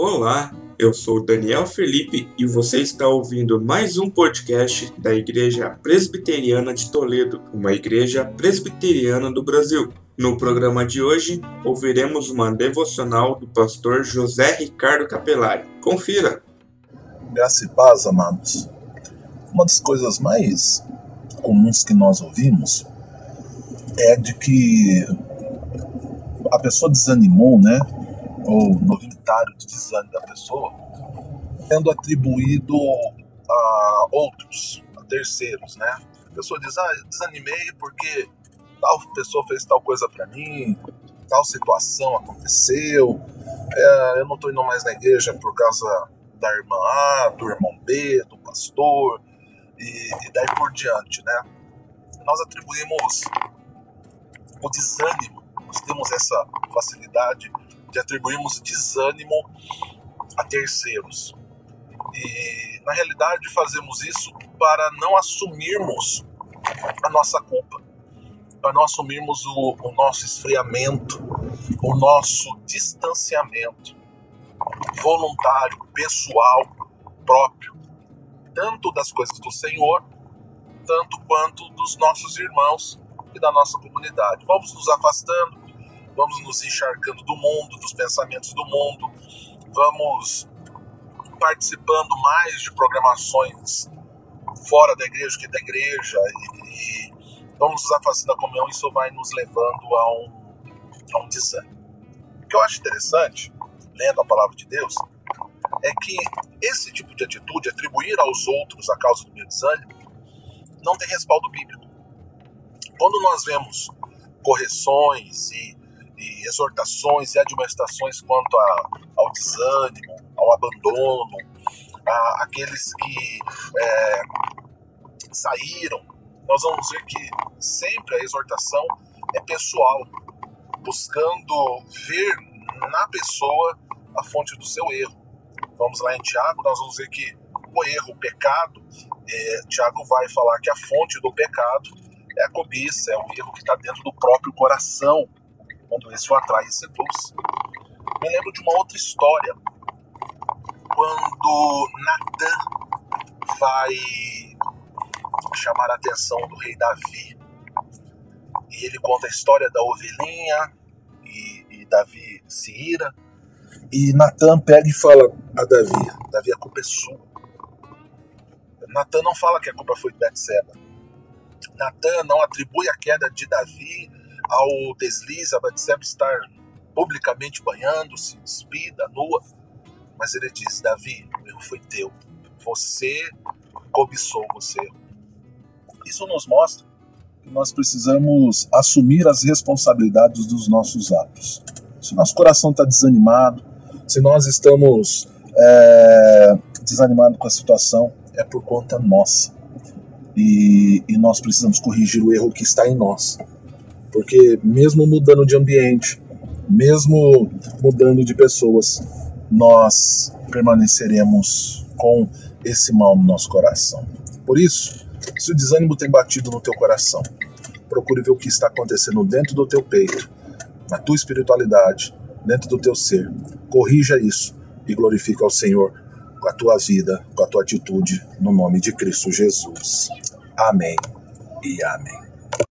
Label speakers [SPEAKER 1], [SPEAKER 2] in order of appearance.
[SPEAKER 1] Olá, eu sou Daniel Felipe e você está ouvindo mais um podcast da Igreja Presbiteriana de Toledo, uma igreja presbiteriana do Brasil. No programa de hoje, ouviremos uma devocional do pastor José Ricardo Capelari. Confira!
[SPEAKER 2] Graça e paz, amados. Uma das coisas mais comuns que nós ouvimos é de que a pessoa desanimou, né? Ou inventário de desânimo da pessoa, sendo atribuído a outros, a terceiros, né? A pessoa diz, ah, desanimei porque tal pessoa fez tal coisa para mim, tal situação aconteceu, é, eu não tô indo mais na igreja por causa da irmã A, do irmão B, do pastor, e, e daí por diante, né? Nós atribuímos o desânimo, nós temos essa facilidade de atribuirmos desânimo a terceiros. E na realidade fazemos isso para não assumirmos a nossa culpa, para não assumirmos o, o nosso esfriamento, o nosso distanciamento voluntário, pessoal, próprio, tanto das coisas do Senhor, tanto quanto dos nossos irmãos e da nossa comunidade. Vamos nos afastando, vamos nos encharcando do mundo, dos pensamentos do mundo, vamos participando mais de programações fora da igreja que da igreja e, e vamos nos afastando da comunhão, isso vai nos levando a um, a um desânimo. O que eu acho interessante, lendo a palavra de Deus, é que esse tipo de atitude, atribuir aos outros a causa do meu desânimo, não tem respaldo bíblico. Quando nós vemos correções e e exortações e admoestações quanto a, ao desânimo, ao abandono, a, aqueles que é, saíram, nós vamos ver que sempre a exortação é pessoal, buscando ver na pessoa a fonte do seu erro. Vamos lá em Tiago, nós vamos ver que o erro, o pecado, é, Tiago vai falar que a fonte do pecado é a cobiça, é o erro que está dentro do próprio coração quando esse o atrai e seduz. Me lembro de uma outra história, quando Natan vai chamar a atenção do rei Davi. E ele conta a história da ovelhinha, e, e Davi se ira. E Natan pega e fala a Davi: Davi, a culpa é sua. Natan não fala que a culpa foi de Betseba. Natan não atribui a queda de Davi ao deslize, a Batseba estar publicamente banhando-se, despida, nua. Mas ele diz: Davi, o erro foi teu. Você cobiçou você. Isso nos mostra que nós precisamos assumir as responsabilidades dos nossos atos. Se nosso coração está desanimado, se nós estamos é, desanimados com a situação, é por conta nossa. E, e nós precisamos corrigir o erro que está em nós porque mesmo mudando de ambiente, mesmo mudando de pessoas, nós permaneceremos com esse mal no nosso coração. Por isso, se o desânimo tem batido no teu coração, procure ver o que está acontecendo dentro do teu peito, na tua espiritualidade, dentro do teu ser. Corrija isso e glorifica ao Senhor com a tua vida, com a tua atitude, no nome de Cristo Jesus. Amém e amém.